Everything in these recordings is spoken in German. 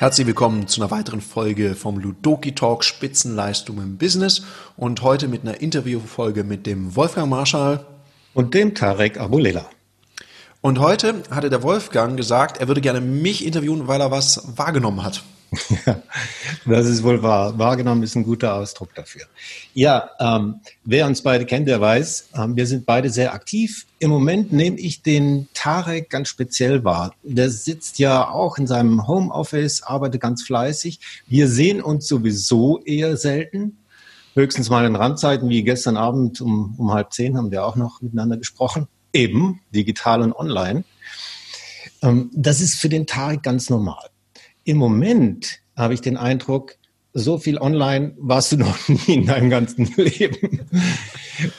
Herzlich willkommen zu einer weiteren Folge vom Ludoki Talk Spitzenleistung im Business und heute mit einer Interviewfolge mit dem Wolfgang Marschall und dem Tarek Abulela. Und heute hatte der Wolfgang gesagt, er würde gerne mich interviewen, weil er was wahrgenommen hat. Ja, das ist wohl wahr. Wahrgenommen ist ein guter Ausdruck dafür. Ja, ähm, wer uns beide kennt, der weiß, ähm, wir sind beide sehr aktiv. Im Moment nehme ich den Tarek ganz speziell wahr. Der sitzt ja auch in seinem Homeoffice, arbeitet ganz fleißig. Wir sehen uns sowieso eher selten. Höchstens mal in Randzeiten, wie gestern Abend um, um halb zehn haben wir auch noch miteinander gesprochen. Eben, digital und online. Ähm, das ist für den Tarek ganz normal. Im Moment habe ich den Eindruck, so viel online warst du noch nie in deinem ganzen Leben.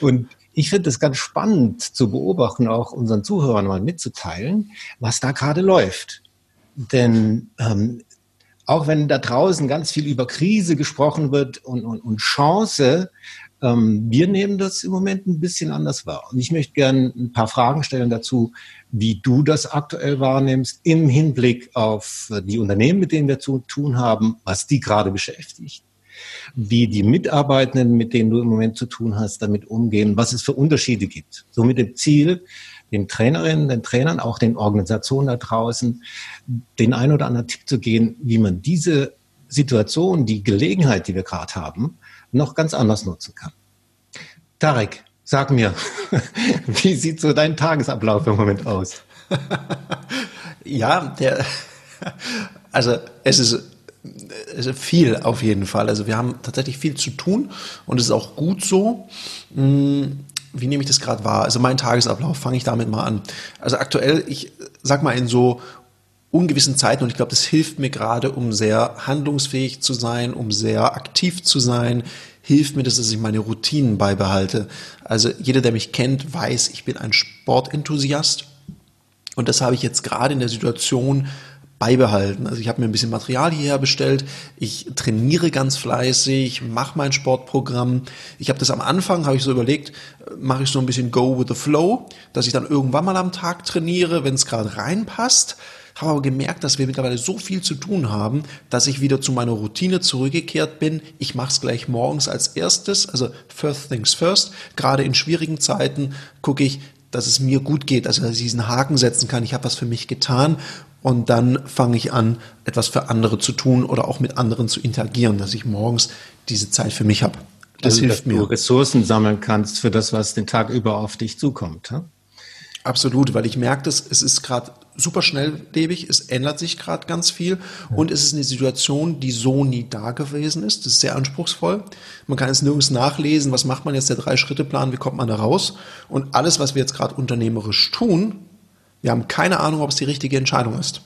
Und ich finde es ganz spannend zu beobachten, auch unseren Zuhörern mal mitzuteilen, was da gerade läuft. Denn ähm, auch wenn da draußen ganz viel über Krise gesprochen wird und, und, und Chance, ähm, wir nehmen das im Moment ein bisschen anders wahr. Und ich möchte gerne ein paar Fragen stellen dazu, wie du das aktuell wahrnimmst im Hinblick auf die Unternehmen, mit denen wir zu tun haben, was die gerade beschäftigt, wie die Mitarbeitenden, mit denen du im Moment zu tun hast, damit umgehen, was es für Unterschiede gibt. So mit dem Ziel, den Trainerinnen, den Trainern, auch den Organisationen da draußen, den ein oder anderen Tipp zu geben, wie man diese Situation, die Gelegenheit, die wir gerade haben, noch ganz anders nutzen kann. Tarek, sag mir, wie sieht so dein Tagesablauf im Moment aus? ja, der, also es ist es ist viel auf jeden Fall. Also wir haben tatsächlich viel zu tun und es ist auch gut so. Wie nehme ich das gerade wahr? Also mein Tagesablauf, fange ich damit mal an. Also aktuell, ich sag mal in so ungewissen Zeiten und ich glaube, das hilft mir gerade, um sehr handlungsfähig zu sein, um sehr aktiv zu sein, hilft mir das, dass ich meine Routinen beibehalte. Also jeder, der mich kennt, weiß, ich bin ein Sportenthusiast und das habe ich jetzt gerade in der Situation beibehalten. Also ich habe mir ein bisschen Material hierher bestellt, ich trainiere ganz fleißig, mache mein Sportprogramm. Ich habe das am Anfang, habe ich so überlegt, mache ich so ein bisschen Go with the Flow, dass ich dann irgendwann mal am Tag trainiere, wenn es gerade reinpasst habe aber gemerkt, dass wir mittlerweile so viel zu tun haben, dass ich wieder zu meiner Routine zurückgekehrt bin. Ich mache es gleich morgens als erstes, also first things first. Gerade in schwierigen Zeiten gucke ich, dass es mir gut geht, also dass ich diesen Haken setzen kann. Ich habe was für mich getan und dann fange ich an, etwas für andere zu tun oder auch mit anderen zu interagieren, dass ich morgens diese Zeit für mich habe. Das also, hilft mir. Du Ressourcen sammeln kannst für das, was den Tag über auf dich zukommt. Hm? Absolut, weil ich merke, dass es ist gerade super schnelllebig, es ändert sich gerade ganz viel ja. und es ist eine Situation, die so nie da gewesen ist. Das ist sehr anspruchsvoll. Man kann jetzt nirgends nachlesen, was macht man jetzt der Drei-Schritte-Plan, wie kommt man da raus? Und alles, was wir jetzt gerade unternehmerisch tun, wir haben keine Ahnung, ob es die richtige Entscheidung ist.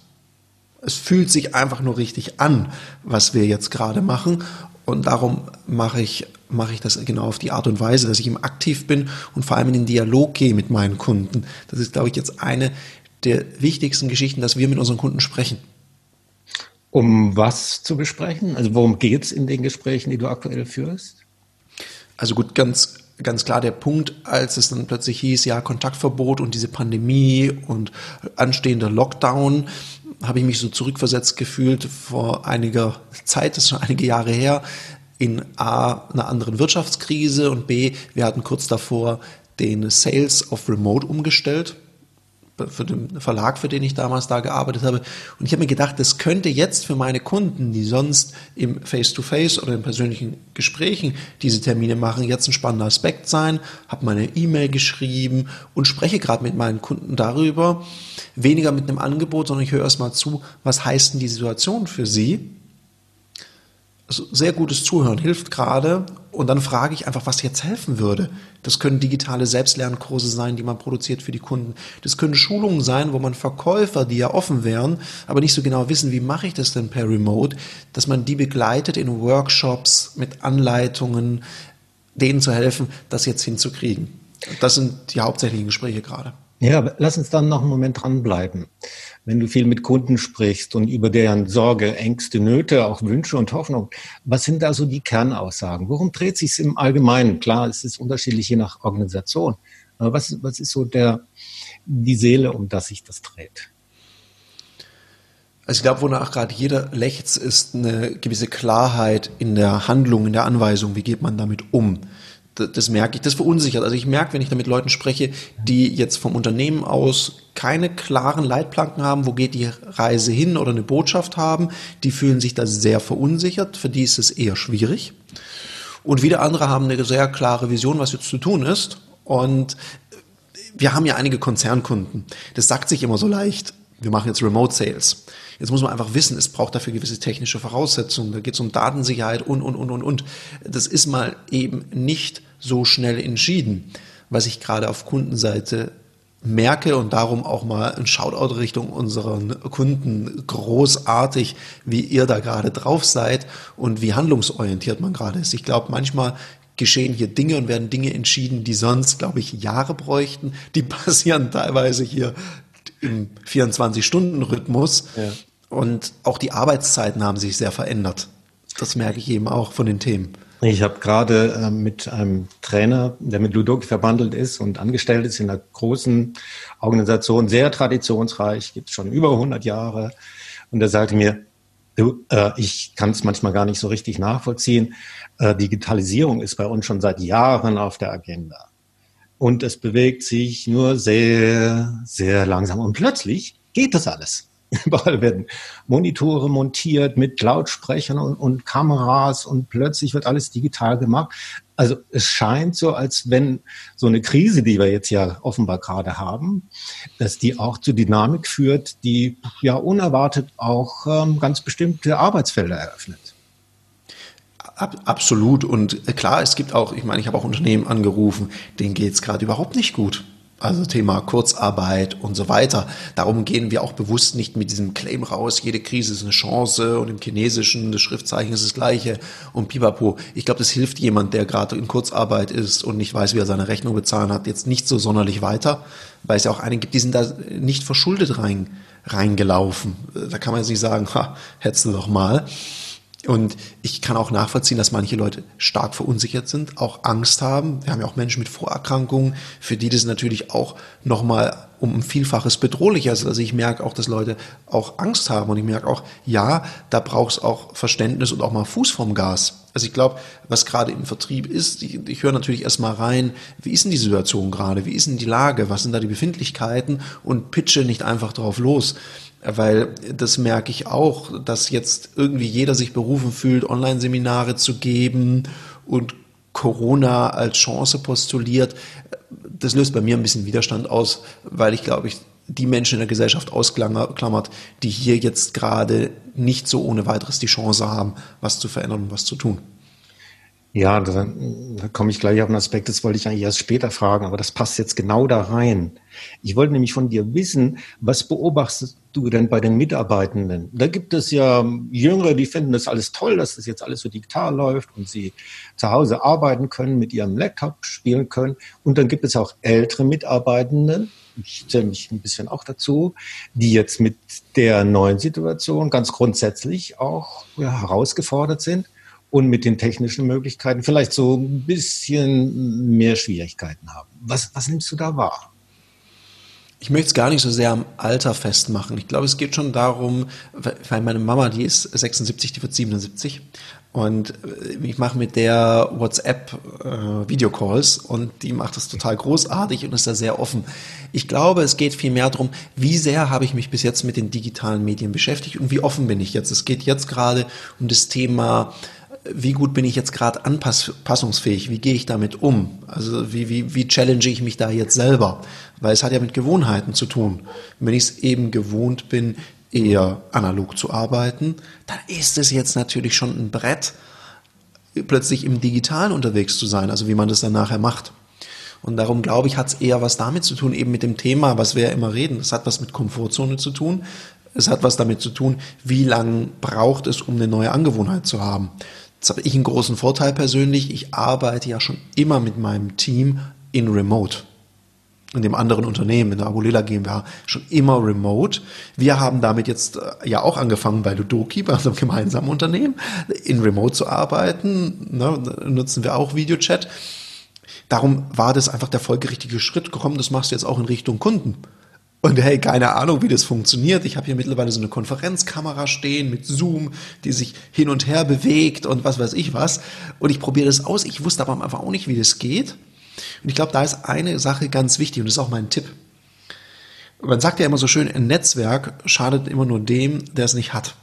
Es fühlt sich einfach nur richtig an, was wir jetzt gerade machen. Und darum mache ich, mache ich das genau auf die Art und Weise, dass ich im aktiv bin und vor allem in den Dialog gehe mit meinen Kunden. Das ist, glaube ich, jetzt eine der wichtigsten Geschichten, dass wir mit unseren Kunden sprechen. Um was zu besprechen? Also worum geht es in den Gesprächen, die du aktuell führst? Also gut, ganz, ganz klar der Punkt, als es dann plötzlich hieß, ja, Kontaktverbot und diese Pandemie und anstehender Lockdown, habe ich mich so zurückversetzt gefühlt vor einiger Zeit, das ist schon einige Jahre her, in A, einer anderen Wirtschaftskrise und B, wir hatten kurz davor den Sales of Remote umgestellt für den Verlag, für den ich damals da gearbeitet habe. Und ich habe mir gedacht, das könnte jetzt für meine Kunden, die sonst im Face-to-Face -face oder in persönlichen Gesprächen diese Termine machen, jetzt ein spannender Aspekt sein. Habe meine E-Mail geschrieben und spreche gerade mit meinen Kunden darüber. Weniger mit einem Angebot, sondern ich höre erstmal zu, was heißt denn die Situation für sie? Sehr gutes Zuhören hilft gerade. Und dann frage ich einfach, was jetzt helfen würde. Das können digitale Selbstlernkurse sein, die man produziert für die Kunden. Das können Schulungen sein, wo man Verkäufer, die ja offen wären, aber nicht so genau wissen, wie mache ich das denn per Remote, dass man die begleitet in Workshops mit Anleitungen, denen zu helfen, das jetzt hinzukriegen. Das sind die hauptsächlichen Gespräche gerade. Ja, lass uns dann noch einen Moment dranbleiben wenn du viel mit Kunden sprichst und über deren Sorge, Ängste, Nöte, auch Wünsche und Hoffnung, was sind da so die Kernaussagen? Worum dreht sich es im Allgemeinen? Klar, es ist unterschiedlich je nach Organisation. Aber was, was ist so der, die Seele, um das sich das dreht? Also ich glaube, wonach gerade jeder lechzt, ist eine gewisse Klarheit in der Handlung, in der Anweisung. Wie geht man damit um? Das, merke ich, das verunsichert. Also ich merke, wenn ich da mit Leuten spreche, die jetzt vom Unternehmen aus keine klaren Leitplanken haben, wo geht die Reise hin oder eine Botschaft haben, die fühlen sich da sehr verunsichert. Für die ist es eher schwierig. Und wieder andere haben eine sehr klare Vision, was jetzt zu tun ist. Und wir haben ja einige Konzernkunden. Das sagt sich immer so leicht. Wir machen jetzt Remote Sales. Jetzt muss man einfach wissen, es braucht dafür gewisse technische Voraussetzungen. Da geht es um Datensicherheit und, und, und, und, und. Das ist mal eben nicht so schnell entschieden. Was ich gerade auf Kundenseite merke und darum auch mal ein Shoutout Richtung unseren Kunden großartig, wie ihr da gerade drauf seid und wie handlungsorientiert man gerade ist. Ich glaube, manchmal geschehen hier Dinge und werden Dinge entschieden, die sonst, glaube ich, Jahre bräuchten. Die passieren teilweise hier im 24-Stunden-Rhythmus. Ja. Und auch die Arbeitszeiten haben sich sehr verändert. Das merke ich eben auch von den Themen. Ich habe gerade äh, mit einem Trainer, der mit Ludoki verbandelt ist und angestellt ist in einer großen Organisation, sehr traditionsreich, gibt es schon über 100 Jahre. Und er sagte mir, du, äh, ich kann es manchmal gar nicht so richtig nachvollziehen. Äh, Digitalisierung ist bei uns schon seit Jahren auf der Agenda. Und es bewegt sich nur sehr, sehr langsam. Und plötzlich geht das alles. Überall werden Monitore montiert mit Lautsprechern und, und, Kameras und plötzlich wird alles digital gemacht. Also es scheint so, als wenn so eine Krise, die wir jetzt ja offenbar gerade haben, dass die auch zu Dynamik führt, die ja unerwartet auch ähm, ganz bestimmte Arbeitsfelder eröffnet. Ab, absolut. Und klar, es gibt auch, ich meine, ich habe auch Unternehmen angerufen, denen geht es gerade überhaupt nicht gut. Also Thema Kurzarbeit und so weiter. Darum gehen wir auch bewusst nicht mit diesem Claim raus, jede Krise ist eine Chance und im Chinesischen das Schriftzeichen ist das gleiche und pipapo. Ich glaube, das hilft jemand, der gerade in Kurzarbeit ist und nicht weiß, wie er seine Rechnung bezahlen hat, jetzt nicht so sonderlich weiter, weil es ja auch einige gibt, die sind da nicht verschuldet rein, reingelaufen. Da kann man jetzt nicht sagen, ha, du doch mal. Und ich kann auch nachvollziehen, dass manche Leute stark verunsichert sind, auch Angst haben. Wir haben ja auch Menschen mit Vorerkrankungen, für die das natürlich auch nochmal um ein Vielfaches bedrohlicher ist. Also ich merke auch, dass Leute auch Angst haben und ich merke auch, ja, da braucht es auch Verständnis und auch mal Fuß vom Gas. Also ich glaube, was gerade im Vertrieb ist, ich, ich höre natürlich erstmal rein, wie ist denn die Situation gerade, wie ist denn die Lage, was sind da die Befindlichkeiten und pitche nicht einfach drauf los. Weil das merke ich auch, dass jetzt irgendwie jeder sich berufen fühlt, Online-Seminare zu geben und Corona als Chance postuliert. Das löst bei mir ein bisschen Widerstand aus, weil ich glaube, ich die Menschen in der Gesellschaft ausklammert, die hier jetzt gerade nicht so ohne weiteres die Chance haben, was zu verändern und was zu tun. Ja, da, da komme ich gleich auf einen Aspekt, das wollte ich eigentlich erst später fragen, aber das passt jetzt genau da rein. Ich wollte nämlich von dir wissen, was beobachtest du denn bei den Mitarbeitenden? Da gibt es ja Jüngere, die finden das alles toll, dass das jetzt alles so digital läuft und sie zu Hause arbeiten können, mit ihrem Laptop spielen können. Und dann gibt es auch ältere Mitarbeitenden, ich zähle mich ein bisschen auch dazu, die jetzt mit der neuen Situation ganz grundsätzlich auch ja, herausgefordert sind und mit den technischen Möglichkeiten vielleicht so ein bisschen mehr Schwierigkeiten haben. Was, was nimmst du da wahr? Ich möchte es gar nicht so sehr am Alter festmachen. Ich glaube, es geht schon darum, weil meine Mama, die ist 76, die wird 77. Und äh, ich mache mit der WhatsApp äh, Videocalls und die macht das total großartig und ist da sehr offen. Ich glaube, es geht viel mehr darum, wie sehr habe ich mich bis jetzt mit den digitalen Medien beschäftigt und wie offen bin ich jetzt. Es geht jetzt gerade um das Thema wie gut bin ich jetzt gerade anpassungsfähig? Wie gehe ich damit um? Also wie, wie, wie challenge ich mich da jetzt selber? Weil es hat ja mit Gewohnheiten zu tun. wenn ich es eben gewohnt bin, eher analog zu arbeiten, dann ist es jetzt natürlich schon ein Brett, plötzlich im Digitalen unterwegs zu sein, also wie man das dann nachher macht. Und darum glaube ich, hat es eher was damit zu tun, eben mit dem Thema, was wir ja immer reden. Es hat was mit Komfortzone zu tun. Es hat was damit zu tun, wie lange braucht es, um eine neue Angewohnheit zu haben. Jetzt habe ich einen großen Vorteil persönlich. Ich arbeite ja schon immer mit meinem Team in Remote. In dem anderen Unternehmen, in der Abulela GmbH, schon immer remote. Wir haben damit jetzt äh, ja auch angefangen bei Ludoki, bei unserem gemeinsamen Unternehmen, in Remote zu arbeiten. Ne, nutzen wir auch Videochat. Darum war das einfach der folgerichtige Schritt. Komm, das machst du jetzt auch in Richtung Kunden. Und hey, keine Ahnung, wie das funktioniert. Ich habe hier mittlerweile so eine Konferenzkamera stehen mit Zoom, die sich hin und her bewegt und was weiß ich was. Und ich probiere das aus. Ich wusste aber einfach auch nicht, wie das geht. Und ich glaube, da ist eine Sache ganz wichtig und das ist auch mein Tipp. Man sagt ja immer so schön, ein Netzwerk schadet immer nur dem, der es nicht hat.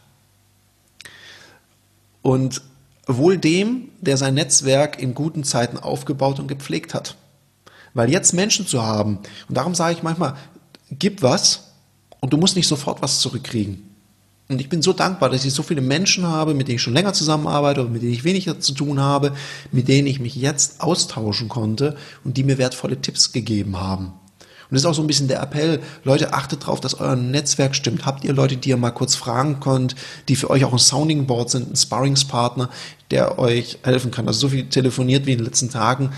Und wohl dem, der sein Netzwerk in guten Zeiten aufgebaut und gepflegt hat. Weil jetzt Menschen zu haben, und darum sage ich manchmal, gib was und du musst nicht sofort was zurückkriegen. Und ich bin so dankbar, dass ich so viele Menschen habe, mit denen ich schon länger zusammenarbeite oder mit denen ich weniger zu tun habe, mit denen ich mich jetzt austauschen konnte und die mir wertvolle Tipps gegeben haben. Und das ist auch so ein bisschen der Appell, Leute, achtet darauf, dass euer Netzwerk stimmt. Habt ihr Leute, die ihr mal kurz fragen könnt, die für euch auch ein Sounding Board sind, ein Sparringspartner, der euch helfen kann. Also so viel telefoniert wie in den letzten Tagen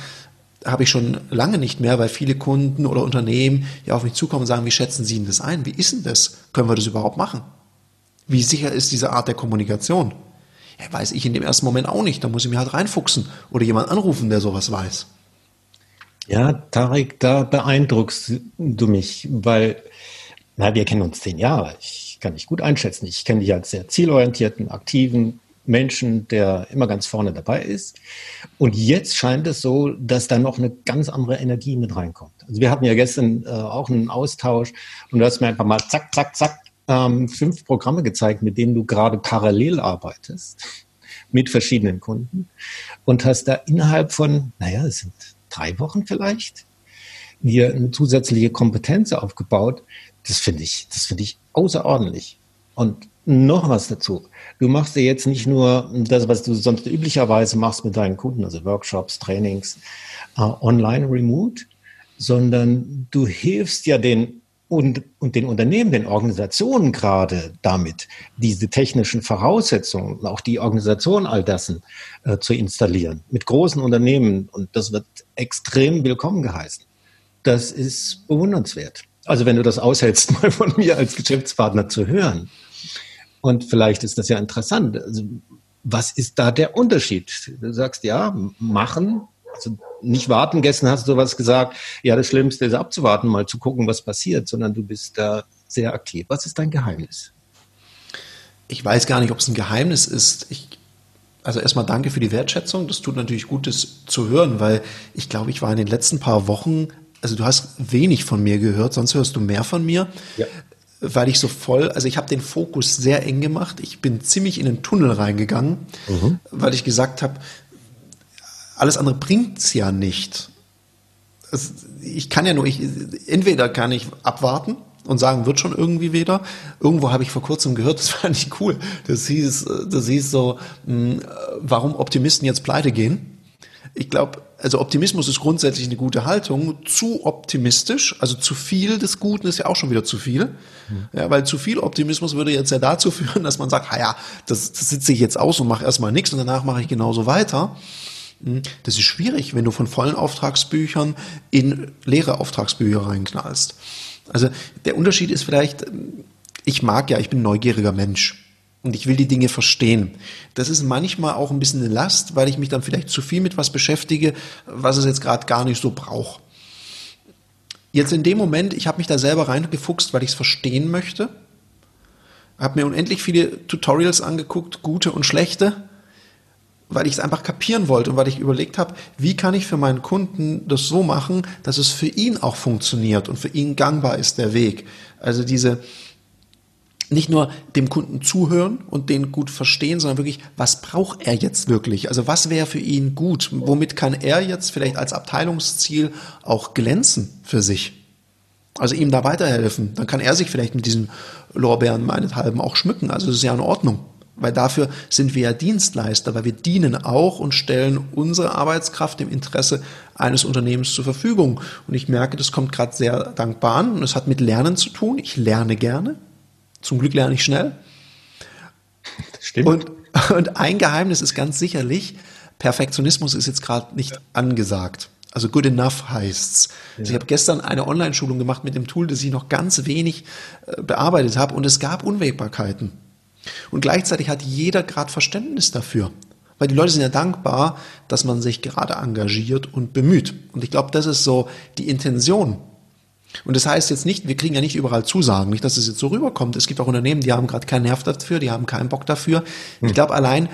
habe ich schon lange nicht mehr, weil viele Kunden oder Unternehmen ja auf mich zukommen und sagen, wie schätzen Sie denn das ein? Wie ist denn das? Können wir das überhaupt machen? Wie sicher ist diese Art der Kommunikation? Ja, weiß ich in dem ersten Moment auch nicht. Da muss ich mir halt reinfuchsen oder jemand anrufen, der sowas weiß. Ja, Tarek, da beeindruckst du mich, weil na, wir kennen uns zehn Jahre. Ich kann dich gut einschätzen. Ich kenne dich als sehr zielorientierten, aktiven, Menschen, der immer ganz vorne dabei ist. Und jetzt scheint es so, dass da noch eine ganz andere Energie mit reinkommt. Also wir hatten ja gestern äh, auch einen Austausch und du hast mir einfach mal zack, zack, zack ähm, fünf Programme gezeigt, mit denen du gerade parallel arbeitest mit verschiedenen Kunden und hast da innerhalb von, naja, es sind drei Wochen vielleicht, hier eine zusätzliche Kompetenz aufgebaut. Das finde ich, das finde ich außerordentlich. Und noch was dazu. Du machst ja jetzt nicht nur das, was du sonst üblicherweise machst mit deinen Kunden, also Workshops, Trainings, äh, online, remote, sondern du hilfst ja den und, und den Unternehmen, den Organisationen gerade damit, diese technischen Voraussetzungen, auch die Organisation all dessen äh, zu installieren, mit großen Unternehmen. Und das wird extrem willkommen geheißen. Das ist bewundernswert. Also wenn du das aushältst, mal von mir als Geschäftspartner zu hören. Und vielleicht ist das ja interessant. Also, was ist da der Unterschied? Du sagst ja, machen, also nicht warten. Gestern hast du was gesagt, ja, das Schlimmste ist abzuwarten, mal zu gucken, was passiert, sondern du bist da sehr aktiv. Was ist dein Geheimnis? Ich weiß gar nicht, ob es ein Geheimnis ist. Ich, also erstmal danke für die Wertschätzung. Das tut natürlich gut, das zu hören, weil ich glaube, ich war in den letzten paar Wochen, also du hast wenig von mir gehört, sonst hörst du mehr von mir. Ja weil ich so voll, also ich habe den Fokus sehr eng gemacht. Ich bin ziemlich in den Tunnel reingegangen, mhm. weil ich gesagt habe, alles andere bringt's ja nicht. Es, ich kann ja nur, ich, entweder kann ich abwarten und sagen, wird schon irgendwie wieder. Irgendwo habe ich vor kurzem gehört, das fand ich cool. Das hieß, das hieß so, mh, hm, warum Optimisten jetzt pleite gehen. Ich glaube, also Optimismus ist grundsätzlich eine gute Haltung. Zu optimistisch, also zu viel des Guten ist ja auch schon wieder zu viel. Ja, weil zu viel Optimismus würde jetzt ja dazu führen, dass man sagt, ja, das, das sitze ich jetzt aus und mache erstmal nichts und danach mache ich genauso weiter. Hm, das ist schwierig, wenn du von vollen Auftragsbüchern in leere Auftragsbücher reinknallst. Also der Unterschied ist vielleicht, ich mag ja, ich bin neugieriger Mensch und ich will die Dinge verstehen. Das ist manchmal auch ein bisschen eine Last, weil ich mich dann vielleicht zu viel mit was beschäftige, was es jetzt gerade gar nicht so braucht. Jetzt in dem Moment, ich habe mich da selber reingefuchst, weil ich es verstehen möchte, habe mir unendlich viele Tutorials angeguckt, gute und schlechte, weil ich es einfach kapieren wollte und weil ich überlegt habe, wie kann ich für meinen Kunden das so machen, dass es für ihn auch funktioniert und für ihn gangbar ist der Weg. Also diese, nicht nur dem Kunden zuhören und den gut verstehen, sondern wirklich, was braucht er jetzt wirklich? Also was wäre für ihn gut? Womit kann er jetzt vielleicht als Abteilungsziel auch glänzen für sich? Also ihm da weiterhelfen. Dann kann er sich vielleicht mit diesen Lorbeeren meinethalben auch schmücken. Also das ist ja in Ordnung. Weil dafür sind wir ja Dienstleister, weil wir dienen auch und stellen unsere Arbeitskraft im Interesse eines Unternehmens zur Verfügung. Und ich merke, das kommt gerade sehr dankbar an und es hat mit Lernen zu tun. Ich lerne gerne. Zum Glück lerne ich schnell. Stimmt. Und, und ein Geheimnis ist ganz sicherlich, Perfektionismus ist jetzt gerade nicht angesagt. Also good enough heißt's. Ja. Also ich habe gestern eine Online-Schulung gemacht mit dem Tool, das ich noch ganz wenig äh, bearbeitet habe und es gab Unwägbarkeiten. Und gleichzeitig hat jeder gerade Verständnis dafür. Weil die Leute sind ja dankbar, dass man sich gerade engagiert und bemüht. Und ich glaube, das ist so die Intention Und das heißt jetzt nicht, wir kriegen ja nicht überall Zusagen, nicht, dass es jetzt so rüberkommt. Es gibt auch Unternehmen, die haben gerade keinen Nerv dafür, die haben keinen Bock dafür. Ich hm. glaube allein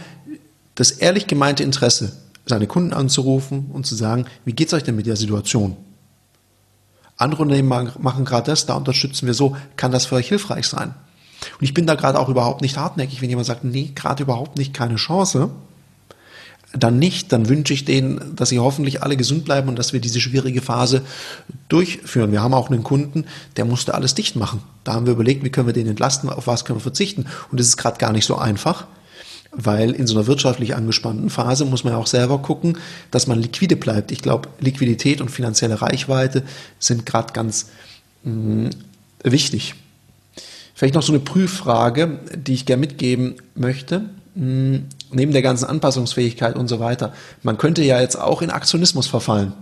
das ehrlich gemeinte Interesse, seine Kunden anzurufen und zu sagen, wie geht's euch denn mit der Situation? Andere Unternehmen machen gerade das, da unterstützen wir so, kann das für euch hilfreich sein? Und ich bin da gerade auch überhaupt nicht hartnäckig, wenn jemand sagt, nee, gerade überhaupt nicht, keine Chance dann nicht, dann wünsche ich denen, dass sie hoffentlich alle gesund bleiben und dass wir diese schwierige Phase durchführen. Wir haben auch einen Kunden, der musste alles dicht machen. Da haben wir überlegt, wie können wir den entlasten, auf was können wir verzichten. Und das ist gerade gar nicht so einfach, weil in so einer wirtschaftlich angespannten Phase muss man ja auch selber gucken, dass man liquide bleibt. Ich glaube, Liquidität und finanzielle Reichweite sind gerade ganz mh, mm, wichtig. Vielleicht noch so eine Prüffrage, die ich gerne mitgeben möchte. Hm, neben der ganzen Anpassungsfähigkeit und so weiter, man könnte ja jetzt auch in Aktionismus verfallen.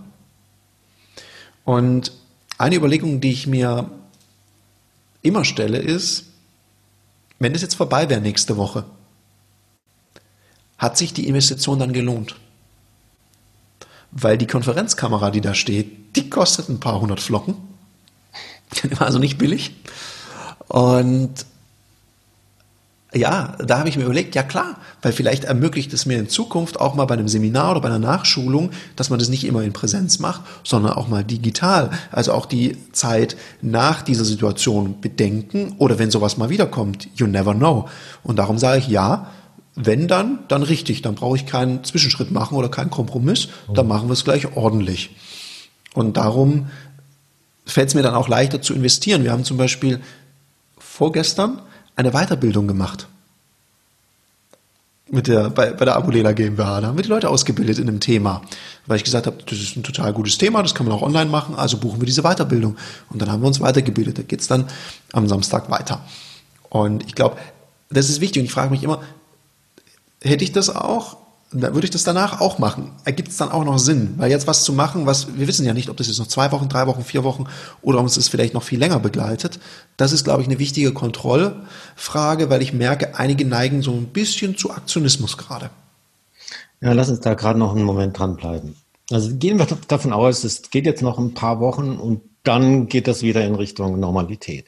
Und eine Überlegung, die ich mir immer stelle, ist, wenn es jetzt vorbei wäre nächste Woche, hat sich die Investition dann gelohnt? Weil die Konferenzkamera, die da steht, die kostet ein paar hundert Flocken. War also nicht billig. Und ja, da habe ich mir überlegt, ja klar, weil vielleicht ermöglicht es mir in Zukunft auch mal bei einem Seminar oder bei einer Nachschulung, dass man das nicht immer in Präsenz macht, sondern auch mal digital. Also auch die Zeit nach dieser Situation bedenken oder wenn sowas mal wiederkommt, you never know. Und darum sage ich ja, wenn dann, dann richtig, dann brauche ich keinen Zwischenschritt machen oder keinen Kompromiss, dann machen wir es gleich ordentlich. Und darum fällt es mir dann auch leichter zu investieren. Wir haben zum Beispiel vorgestern eine Weiterbildung gemacht. Mit der, bei, bei der Abulena GmbH. Da haben wir die Leute ausgebildet in einem Thema. Weil ich gesagt habe, das ist ein total gutes Thema, das kann man auch online machen, also buchen wir diese Weiterbildung. Und dann haben wir uns weitergebildet. Da geht es dann am Samstag weiter. Und ich glaube, das ist wichtig. Und ich frage mich immer, hätte ich das auch da würde ich das danach auch machen. Ergibt es dann auch noch Sinn? Weil jetzt was zu machen, was wir wissen ja nicht, ob das jetzt noch zwei Wochen, drei Wochen, vier Wochen oder ob uns das vielleicht noch viel länger begleitet. Das ist, glaube ich, eine wichtige Kontrollfrage, weil ich merke, einige neigen so ein bisschen zu Aktionismus gerade. Ja, lass uns da gerade noch einen Moment dranbleiben. Also gehen wir davon aus, es geht jetzt noch ein paar Wochen und dann geht das wieder in Richtung Normalität.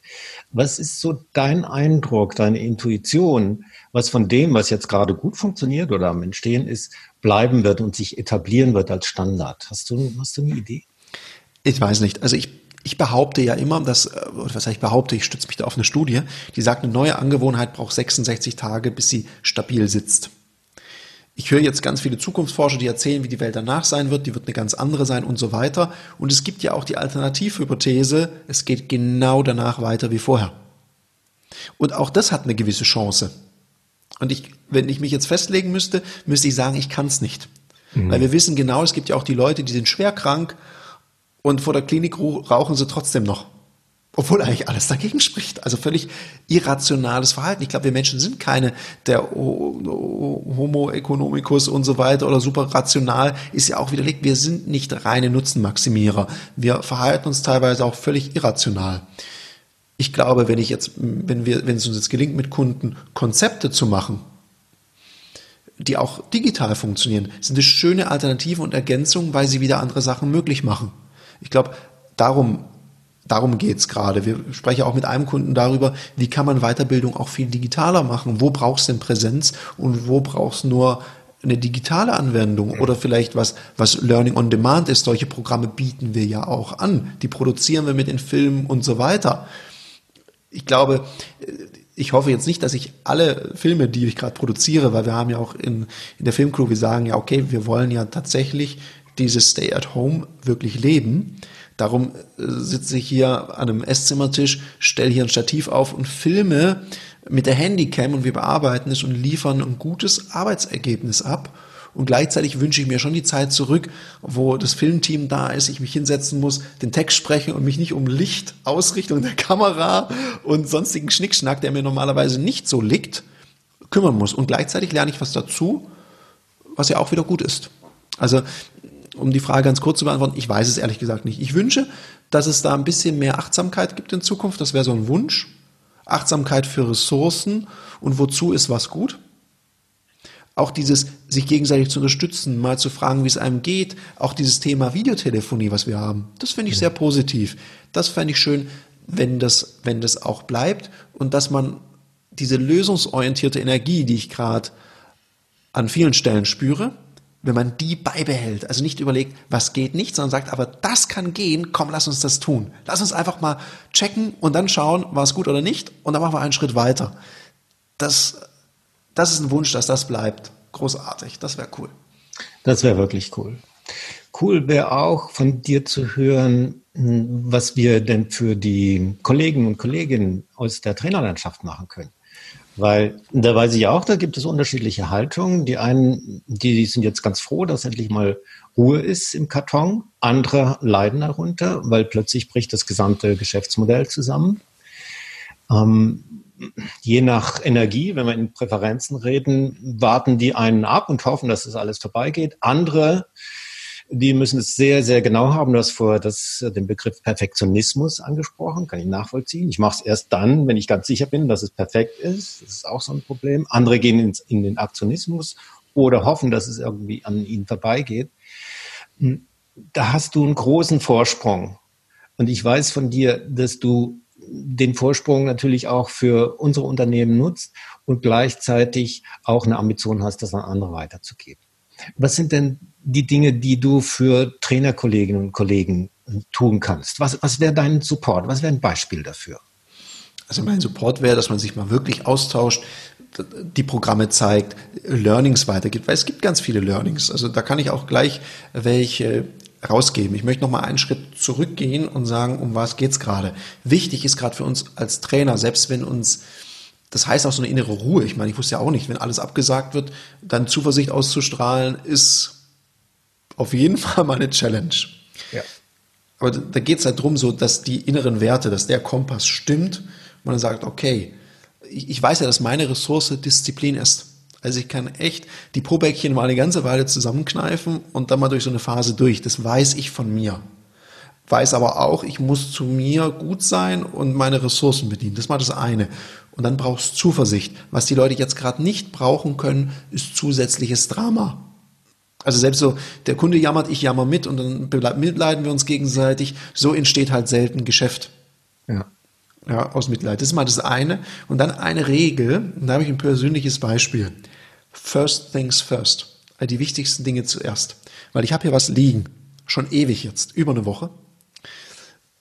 Was ist so dein Eindruck, deine Intuition? was von dem, was jetzt gerade gut funktioniert oder am Entstehen ist, bleiben wird und sich etablieren wird als Standard. Hast du, hast du eine Idee? Ich weiß nicht. Also ich, ich behaupte ja immer, dass, äh, was ich behaupte, ich stütze mich da auf eine Studie, die sagt, eine neue Angewohnheit braucht 66 Tage, bis sie stabil sitzt. Ich höre jetzt ganz viele Zukunftsforscher, die erzählen, wie die Welt danach sein wird, die wird eine ganz andere sein und so weiter. Und es gibt ja auch die Alternativhypothese, es geht genau danach weiter wie vorher. Und auch das hat eine gewisse Chance. Und ich, wenn ich mich jetzt festlegen müsste, müsste ich sagen, ich kann es nicht. Mhm. Weil wir wissen genau, es gibt ja auch die Leute, die sind schwer krank und vor der Klinik rauchen sie trotzdem noch. Obwohl eigentlich alles dagegen spricht. Also völlig irrationales Verhalten. Ich glaube, wir Menschen sind keine, der Homo economicus und so weiter oder super rational, ist ja auch widerlegt. Wir sind nicht reine Nutzenmaximierer. Wir verhalten uns teilweise auch völlig irrational. Ich glaube, wenn ich jetzt, wenn wir, wenn es uns jetzt gelingt, mit Kunden Konzepte zu machen, die auch digital funktionieren, sind es schöne Alternativen und Ergänzungen, weil sie wieder andere Sachen möglich machen. Ich glaube, darum, darum geht's gerade. Wir sprechen auch mit einem Kunden darüber, wie kann man Weiterbildung auch viel digitaler machen? Wo brauchst du denn Präsenz und wo brauchst du nur eine digitale Anwendung oder vielleicht was, was Learning on Demand ist. Solche Programme bieten wir ja auch an. Die produzieren wir mit den Filmen und so weiter ich glaube, ich hoffe jetzt nicht, dass ich alle Filme, die ich gerade produziere, weil wir haben ja auch in, in der Filmcrew, wir sagen ja, okay, wir wollen ja tatsächlich dieses Stay at Home wirklich leben. Darum äh, sitze ich hier an einem Esszimmertisch, stelle hier ein Stativ auf und filme mit der Handycam und wir bearbeiten es und liefern ein gutes Arbeitsergebnis ab. Und gleichzeitig wünsche ich mir schon die Zeit zurück, wo das Filmteam da ist, ich mich hinsetzen muss, den Text sprechen und mich nicht um Licht, Ausrichtung der Kamera und sonstigen Schnickschnack, der mir normalerweise nicht so liegt, kümmern muss. Und gleichzeitig lerne ich was dazu, was ja auch wieder gut ist. Also, um die Frage ganz kurz zu beantworten, ich weiß es ehrlich gesagt nicht. Ich wünsche, dass es da ein bisschen mehr Achtsamkeit gibt in Zukunft. Das wäre so ein Wunsch. Achtsamkeit für Ressourcen und wozu ist was gut. Auch dieses sich gegenseitig zu unterstützen, mal zu fragen, wie es einem geht, auch dieses Thema Videotelefonie, was wir haben, das finde ich sehr positiv. Das fände ich schön, wenn das, wenn das auch bleibt und dass man diese lösungsorientierte Energie, die ich gerade an vielen Stellen spüre, wenn man die beibehält, also nicht überlegt, was geht nicht, sondern sagt, aber das kann gehen, komm, lass uns das tun. Lass uns einfach mal checken und dann schauen, war es gut oder nicht und dann machen wir einen Schritt weiter. Das, das ist ein Wunsch, dass das bleibt. Großartig, das wäre cool. Das wäre wirklich cool. Cool wäre auch von dir zu hören, was wir denn für die Kollegen und Kolleginnen aus der Trainerlandschaft machen können. Weil da weiß ich auch, da gibt es unterschiedliche Haltungen. Die einen, die sind jetzt ganz froh, dass endlich mal Ruhe ist im Karton. Andere leiden darunter, weil plötzlich bricht das gesamte Geschäftsmodell zusammen. Ähm, je nach Energie, wenn wir in Präferenzen reden, warten die einen ab und hoffen, dass es das alles vorbeigeht. Andere die müssen es sehr, sehr genau haben. Du hast vorher das, den Begriff Perfektionismus angesprochen, kann ich nachvollziehen. Ich mache es erst dann, wenn ich ganz sicher bin, dass es perfekt ist. Das ist auch so ein Problem. Andere gehen ins, in den Aktionismus oder hoffen, dass es irgendwie an ihnen vorbeigeht. Hm, da hast du einen großen Vorsprung. Und ich weiß von dir, dass du den Vorsprung natürlich auch für unsere Unternehmen nutzt und gleichzeitig auch eine Ambition hast, das an andere weiterzugeben. Was sind denn die Dinge, die du für Trainerkolleginnen und Kollegen tun kannst? Was, was wäre dein Support? Was wäre ein Beispiel dafür? Also mein Support wäre, dass man sich mal wirklich austauscht, die Programme zeigt, Learnings weitergibt, weil es gibt ganz viele Learnings. Also da kann ich auch gleich welche rausgeben. Ich möchte noch mal einen Schritt zurückgehen und sagen, um was geht's gerade. Wichtig ist gerade für uns als Trainer, selbst wenn uns das heißt auch so eine innere Ruhe. Ich meine, ich wusste ja auch nicht, wenn alles abgesagt wird, dann Zuversicht auszustrahlen, ist auf jeden Fall mal eine Challenge. Ja. Aber da geht es halt darum, so, dass die inneren Werte, dass der Kompass stimmt und man sagt, okay, ich, ich weiß ja, dass meine Ressource Disziplin ist. Also ich kann echt die Pobäckchen mal eine ganze Weile zusammenkneifen und dann mal durch so eine Phase durch. Das weiß ich von mir. Weiß aber auch, ich muss zu mir gut sein und meine Ressourcen bedienen. Das ist mal das eine. Und dann brauchst du Zuversicht. Was die Leute jetzt gerade nicht brauchen können, ist zusätzliches Drama. Also selbst so, der Kunde jammert, ich jammer mit und dann mitleiden wir uns gegenseitig. So entsteht halt selten Geschäft. Ja. Ja, aus Mitleid. Das ist mal das eine. Und dann eine Regel, und da habe ich ein persönliches Beispiel. First things first. Also die wichtigsten Dinge zuerst. Weil ich habe hier was liegen. Schon ewig jetzt. Über eine Woche.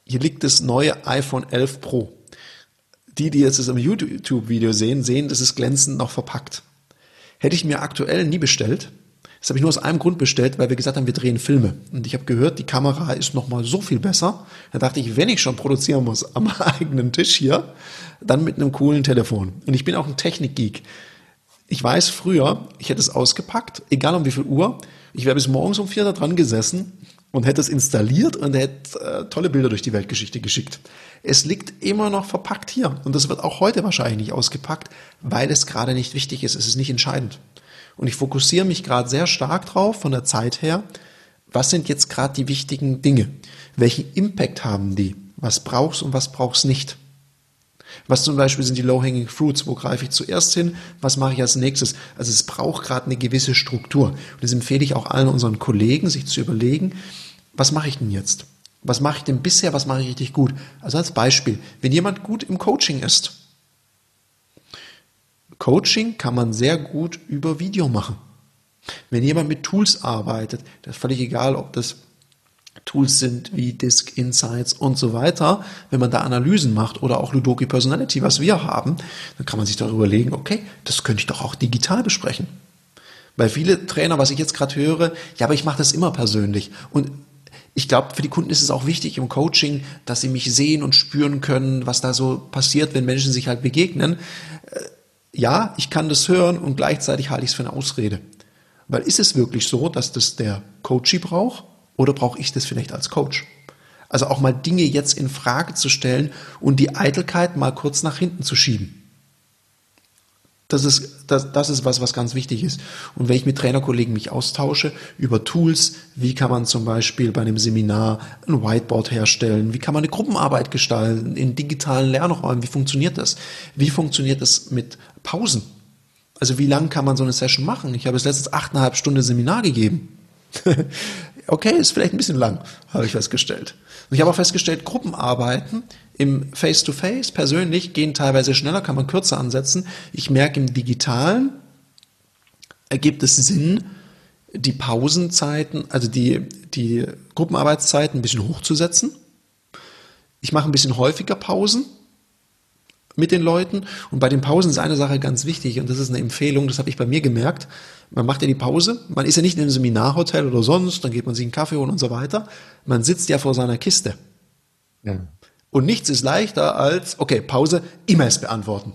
Hier liegt das neue iPhone 11 Pro. Die, die jetzt das im YouTube-Video sehen, sehen, das ist glänzend noch verpackt. Hätte ich mir aktuell nie bestellt, das habe ich nur aus einem Grund bestellt, weil wir gesagt haben, wir drehen Filme. Und ich habe gehört, die Kamera ist noch mal so viel besser. Da dachte ich, wenn ich schon produzieren muss am eigenen Tisch hier, dann mit einem coolen Telefon. Und ich bin auch ein Technikgeek. Ich weiß früher, ich hätte es ausgepackt, egal um wie viel Uhr. Ich wäre bis morgens um vier da dran gesessen und hätte es installiert und hätte äh, tolle Bilder durch die Weltgeschichte geschickt. Es liegt immer noch verpackt hier und das wird auch heute wahrscheinlich nicht ausgepackt, weil es gerade nicht wichtig ist. Es ist nicht entscheidend. Und ich fokussiere mich gerade sehr stark drauf von der Zeit her. Was sind jetzt gerade die wichtigen Dinge? Welchen Impact haben die? Was brauchst und was brauchst nicht? Was zum Beispiel sind die Low-Hanging Fruits? Wo greife ich zuerst hin? Was mache ich als nächstes? Also es braucht gerade eine gewisse Struktur. Und das empfehle ich auch allen unseren Kollegen, sich zu überlegen, was mache ich denn jetzt? Was mache ich denn bisher? Was mache ich richtig gut? Also als Beispiel, wenn jemand gut im Coaching ist, Coaching kann man sehr gut über Video machen. Wenn jemand mit Tools arbeitet, das ist völlig egal, ob das Tools sind wie Disk Insights und so weiter, wenn man da Analysen macht oder auch Ludoki Personality, was wir haben, dann kann man sich darüber überlegen, okay, das könnte ich doch auch digital besprechen. Weil viele Trainer, was ich jetzt gerade höre, ja, aber ich mache das immer persönlich. Und ich glaube, für die Kunden ist es auch wichtig im Coaching, dass sie mich sehen und spüren können, was da so passiert, wenn Menschen sich halt begegnen ja, ich kann das hören und gleichzeitig halte ich es für eine Ausrede. Weil ist es wirklich so, dass das der Coachie braucht oder brauche ich das vielleicht als Coach? Also auch mal Dinge jetzt in Frage zu stellen und die Eitelkeit mal kurz nach hinten zu schieben. Das ist, das, das ist was, was ganz wichtig ist. Und wenn ich mit Trainerkollegen mich austausche über Tools, wie kann man zum Beispiel bei einem Seminar ein Whiteboard herstellen, wie kann man eine Gruppenarbeit gestalten in digitalen Lernräumen, wie funktioniert das? Wie funktioniert das mit Pausen? Also wie lang kann man so eine Session machen? Ich habe es letztens achteinhalb Stunden Seminar gegeben. okay, ist vielleicht ein bisschen lang, habe ich festgestellt. Und ich habe auch festgestellt, Gruppenarbeiten im Face-to-Face -face, persönlich gehen teilweise schneller, kann man kürzer ansetzen. Ich merke im Digitalen ergibt es Sinn, die Pausenzeiten, also die, die Gruppenarbeitszeiten ein bisschen hochzusetzen. Ich mache ein bisschen häufiger Pausen mit den Leuten. Und bei den Pausen ist eine Sache ganz wichtig und das ist eine Empfehlung, das habe ich bei mir gemerkt. Man macht ja die Pause, man ist ja nicht in einem Seminarhotel oder sonst, dann geht man sich einen Kaffee holen und so weiter. Man sitzt ja vor seiner Kiste. Ja. Und nichts ist leichter als, okay, Pause, E-Mails beantworten.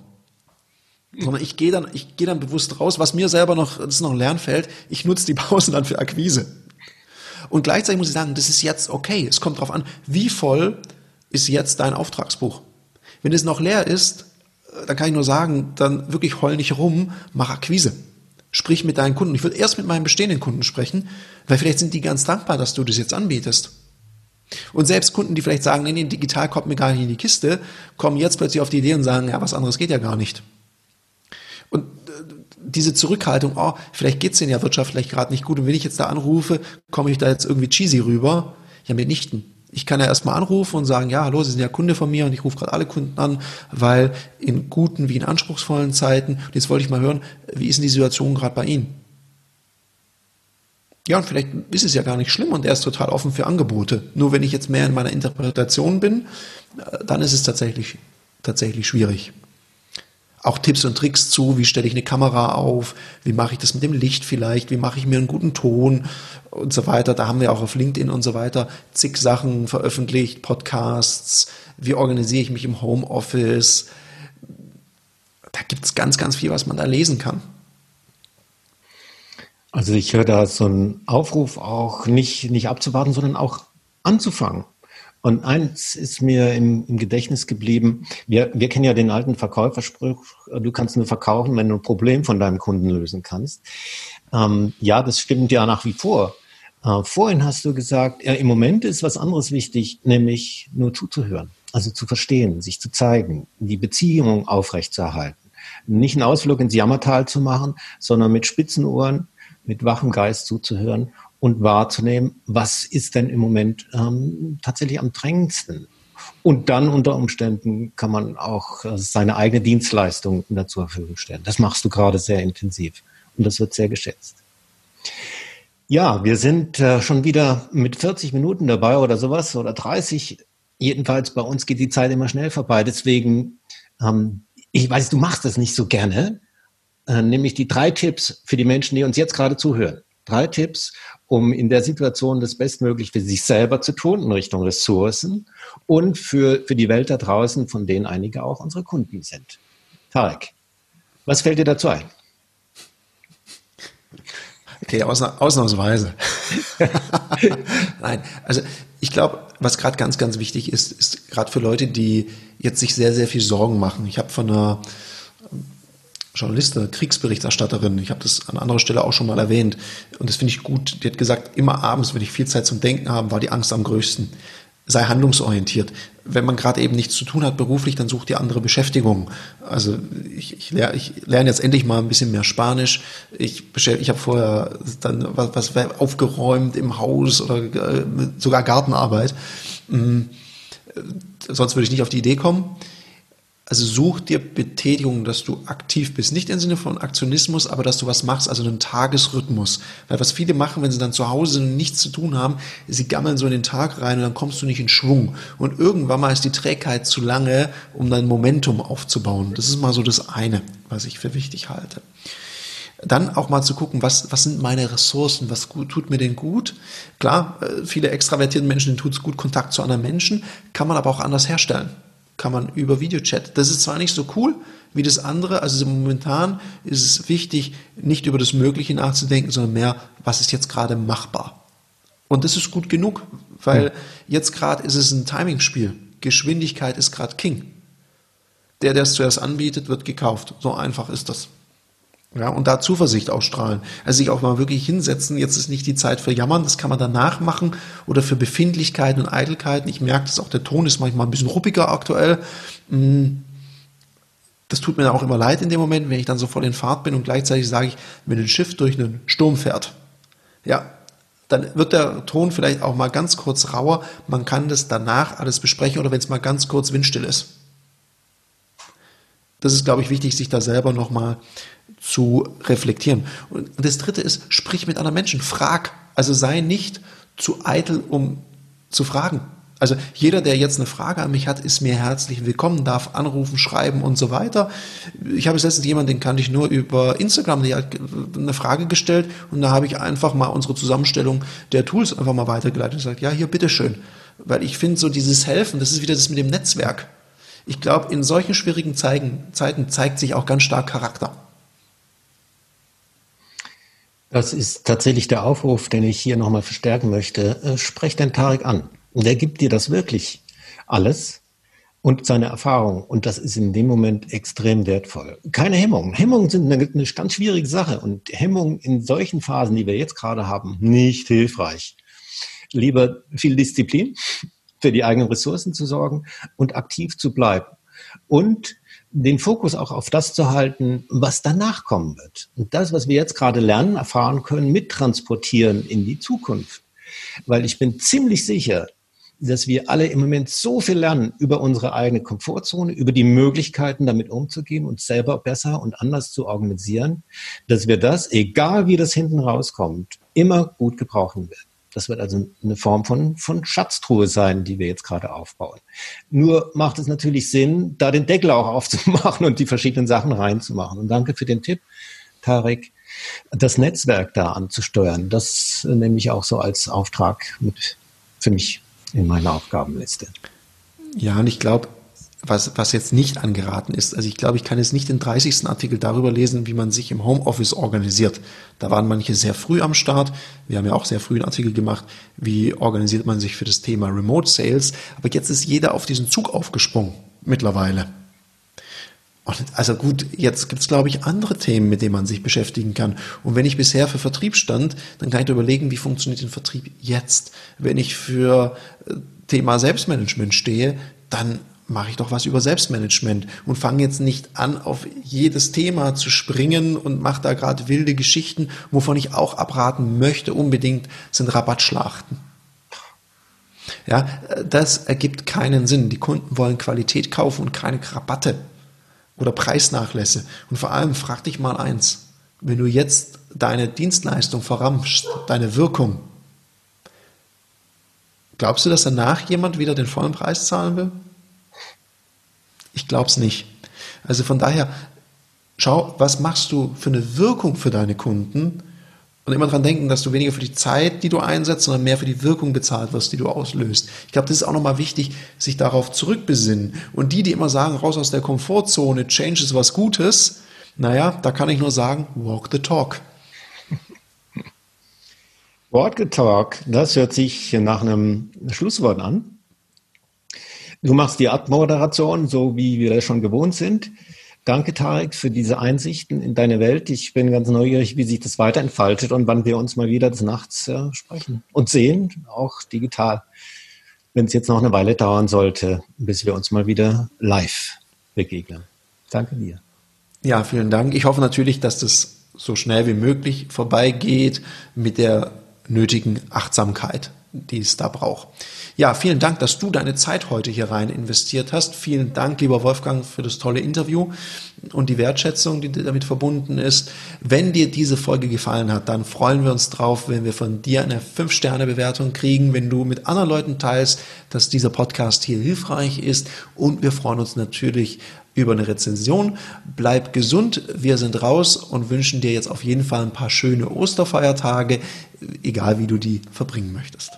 Sondern ich gehe dann, ich gehe dann bewusst raus, was mir selber noch, das ist noch ein Lernfeld, ich nutze die Pause dann für Akquise. Und gleichzeitig muss ich sagen, das ist jetzt okay. Es kommt darauf an, wie voll ist jetzt dein Auftragsbuch. Wenn es noch leer ist, äh, dann kann ich nur sagen, dann wirklich heul nicht rum, mach Akquise. Sprich mit deinen Kunden. Ich würde erst mit meinen bestehenden Kunden sprechen, weil vielleicht sind die ganz dankbar, dass du das jetzt anbietest. Und selbst Kunden, die vielleicht sagen, nee, nee, digital kommt mir gar nicht in die Kiste, kommen jetzt plötzlich auf die Idee und sagen, ja, was anderes geht ja gar nicht. Und äh, diese Zurückhaltung, oh, vielleicht geht's denen ja wirtschaftlich gerade nicht gut und wenn ich jetzt da anrufe, komme ich da jetzt irgendwie cheesy rüber? Ja, mitnichten ich kann ja erstmal anrufen und sagen, ja, hallo, Sie sind ja Kunde von mir und ich rufe gerade alle Kunden an, weil in guten wie in anspruchsvollen Zeiten, und jetzt wollte ich mal hören, wie ist denn die Situation gerade bei Ihnen? Ja, und vielleicht ist es ja gar nicht schlimm und er ist total offen für Angebote. Nur wenn ich jetzt mehr in meiner Interpretation bin, äh, dann ist es tatsächlich, tatsächlich schwierig auch Tipps und Tricks zu, wie stelle ich eine Kamera auf, wie mache ich das mit dem Licht vielleicht, wie mache ich mir einen guten Ton und so weiter. Da haben wir auch auf LinkedIn und so weiter zig Sachen veröffentlicht, Podcasts, wie organisiere ich mich im Homeoffice. Da gibt es ganz, ganz viel, was man da lesen kann. Also ich höre da so einen Aufruf auch nicht, nicht abzuwarten, sondern auch anzufangen. Und eins ist mir im, im, Gedächtnis geblieben. Wir, wir kennen ja den alten Verkäuferspruch, du kannst nur verkaufen, wenn du ein Problem von deinem Kunden lösen kannst. Ähm, ja, das stimmt ja nach wie vor. Äh, vorhin hast du gesagt, ja, im Moment ist was anderes wichtig, nämlich nur zuzuhören, also zu verstehen, sich zu zeigen, die Beziehung aufrechtzuerhalten. Nicht einen Ausflug ins Jammertal zu machen, sondern mit spitzen Ohren, mit wachem Geist zuzuhören und wahrzunehmen, was ist denn im Moment ähm, tatsächlich am drängendsten. Und dann unter Umständen kann man auch äh, seine eigene Dienstleistung zur Verfügung stellen. Das machst du gerade sehr intensiv und das wird sehr geschätzt. Ja, wir sind äh, schon wieder mit 40 Minuten dabei oder sowas oder 30. Jedenfalls bei uns geht die Zeit immer schnell vorbei. Deswegen, ähm, ich weiß, du machst das nicht so gerne, äh, nämlich die drei Tipps für die Menschen, die uns jetzt gerade zuhören. Drei Tipps, um in der Situation das Bestmöglich für sich selber zu tun in Richtung Ressourcen und für, für die Welt da draußen, von denen einige auch unsere Kunden sind. Tarek, was fällt dir dazu ein? Okay, ausna ausnahmsweise. Nein, also ich glaube, was gerade ganz, ganz wichtig ist, ist gerade für Leute, die jetzt sich sehr, sehr viel Sorgen machen. Ich habe von einer Journalistin, Kriegsberichterstatterin, ich habe das an anderer Stelle auch schon mal erwähnt, und das finde ich gut, die hat gesagt, immer abends, wenn ich viel Zeit zum Denken habe, war die Angst am größten. Sei handlungsorientiert. Wenn man gerade eben nichts zu tun hat beruflich, dann sucht ihr andere Beschäftigung. Also ich, ich, lerne, ich lerne jetzt endlich mal ein bisschen mehr Spanisch. Ich, ich habe vorher dann was, was aufgeräumt im Haus oder äh, sogar Gartenarbeit. Mhm. Sonst würde ich nicht auf die Idee kommen. Also such dir Betätigung, dass du aktiv bist. Nicht im Sinne von Aktionismus, aber dass du was machst, also einen Tagesrhythmus. Weil was viele machen, wenn sie dann zu Hause nichts zu tun haben, sie gammeln so in den Tag rein und dann kommst du nicht in Schwung. Und irgendwann mal ist die Trägheit zu lange, um dein Momentum aufzubauen. Das ist mal so das eine, was ich für wichtig halte. Dann auch mal zu gucken, was, was sind meine Ressourcen, was gut, tut mir denn gut? Klar, äh, viele extravertierten Menschen, denen tut es gut, Kontakt zu anderen Menschen, kann man aber auch anders herstellen kann man über Videochat. Das ist zwar nicht so cool wie das andere, also momentan ist es wichtig, nicht über das Mögliche nachzudenken, sondern mehr, was ist jetzt gerade machbar. Und das ist gut genug, weil jetzt gerade ist es ein Timing-Spiel. Geschwindigkeit ist gerade King. Der, der es zuerst anbietet, wird gekauft. So einfach ist das. Ja, und da Zuversicht ausstrahlen. Also sich auch mal wirklich hinsetzen. Jetzt ist nicht die Zeit für Jammern, das kann man danach machen. Oder für Befindlichkeiten und Eitelkeiten. Ich merke, dass auch der Ton ist manchmal ein bisschen ruppiger aktuell. Mm. Das tut mir auch immer leid in dem Moment, wenn ich dann so voll in Fahrt bin und gleichzeitig sage ich, wenn ein Schiff durch einen Sturm fährt, ja, dann wird der Ton vielleicht auch mal ganz kurz rauer. Man kann das danach alles besprechen oder wenn es mal ganz kurz windstill ist. Das ist, glaube ich, wichtig, sich da selber nochmal zu reflektieren. Und das dritte ist, sprich mit anderen Menschen, frag. Also sei nicht zu eitel, um zu fragen. Also jeder, der jetzt eine Frage an mich hat, ist mir herzlich willkommen, darf anrufen, schreiben und so weiter. Ich habe letztens jemanden, den kannte ich nur über Instagram, der hat eine Frage gestellt und da habe ich einfach mal unsere Zusammenstellung der Tools einfach mal weitergeleitet und gesagt, ja, hier, bitteschön. Weil ich finde so dieses Helfen, das ist wieder das mit dem Netzwerk. Ich glaube, in solchen schwierigen Zeiten, Zeiten zeigt sich auch ganz stark Charakter. Das ist tatsächlich der Aufruf, den ich hier nochmal verstärken möchte. Äh, sprech den Tarek an. Der gibt dir das wirklich alles und seine Erfahrung. Und das ist in dem Moment extrem wertvoll. Keine Hemmungen. Hemmungen sind eine, eine ganz schwierige Sache. Und Hemmungen in solchen Phasen, die wir jetzt gerade haben, nicht hilfreich. Lieber viel Disziplin, für die eigenen Ressourcen zu sorgen und aktiv zu bleiben. Und den Fokus auch auf das zu halten, was danach kommen wird. Und das, was wir jetzt gerade lernen, erfahren können, mittransportieren in die Zukunft. Weil ich bin ziemlich sicher, dass wir alle im Moment so viel lernen über unsere eigene Komfortzone, über die Möglichkeiten, damit umzugehen, uns selber besser und anders zu organisieren, dass wir das, egal wie das hinten rauskommt, immer gut gebrauchen werden. Das wird also eine Form von, von Schatztruhe sein, die wir jetzt gerade aufbauen. Nur macht es natürlich Sinn, da den Deckel auch aufzumachen und die verschiedenen Sachen reinzumachen. Und danke für den Tipp, Tarek, das Netzwerk da anzusteuern. Das nehme ich auch so als Auftrag mit für mich in meiner Aufgabenliste. Ja, und ich glaube, was, was jetzt nicht angeraten ist, also ich glaube, ich kann jetzt nicht den 30. Artikel darüber lesen, wie man sich im Homeoffice organisiert. Da waren manche sehr früh am Start. Wir haben ja auch sehr früh einen Artikel gemacht, wie organisiert man sich für das Thema Remote Sales. Aber jetzt ist jeder auf diesen Zug aufgesprungen mittlerweile. Und also gut, jetzt gibt es, glaube ich, andere Themen, mit denen man sich beschäftigen kann. Und wenn ich bisher für Vertrieb stand, dann kann ich überlegen, wie funktioniert den Vertrieb jetzt. Wenn ich für äh, Thema Selbstmanagement stehe, dann mache ich doch was über Selbstmanagement und fange jetzt nicht an, auf jedes Thema zu springen und mache da gerade wilde Geschichten, wovon ich auch abraten möchte unbedingt, sind Rabattschlachten. Ja, das ergibt keinen Sinn. Die Kunden wollen Qualität kaufen und keine Rabatte oder Preisnachlässe. Und vor allem frag dich mal eins, wenn du jetzt deine Dienstleistung verramschst, deine Wirkung, glaubst du, dass danach jemand wieder den vollen Preis zahlen will? Ich glaube es nicht. Also von daher, schau, was machst du für eine Wirkung für deine Kunden und immer daran denken, dass du weniger für die Zeit, die du einsetzt, sondern mehr für die Wirkung bezahlt wirst, die du auslöst. Ich glaube, das ist auch nochmal wichtig, sich darauf zurückbesinnen. Und die, die immer sagen, raus aus der Komfortzone, Change ist was Gutes, naja, da kann ich nur sagen, walk the talk. Walk the talk, das hört sich nach einem Schlusswort an. Du machst die Abmoderation, so wie wir das schon gewohnt sind. Danke, Tarek, für diese Einsichten in deine Welt. Ich bin ganz neugierig, wie sich das weiterentfaltet und wann wir uns mal wieder des Nachts äh, sprechen und sehen, auch digital. Wenn es jetzt noch eine Weile dauern sollte, bis wir uns mal wieder live begegnen. Danke dir. Ja, vielen Dank. Ich hoffe natürlich, dass das so schnell wie möglich vorbeigeht mit der nötigen Achtsamkeit, die es da braucht. Ja, vielen Dank, dass du deine Zeit heute hier rein investiert hast. Vielen Dank, lieber Wolfgang, für das tolle Interview und die Wertschätzung, die damit verbunden ist. Wenn dir diese Folge gefallen hat, dann freuen wir uns drauf, wenn wir von dir eine 5-Sterne-Bewertung kriegen, wenn du mit anderen Leuten teilst, dass dieser Podcast hier hilfreich ist und wir freuen uns natürlich über eine Rezension. Bleib gesund, wir sind raus und wünschen dir jetzt auf jeden Fall ein paar schöne Osterfeiertage, egal wie du die verbringen möchtest.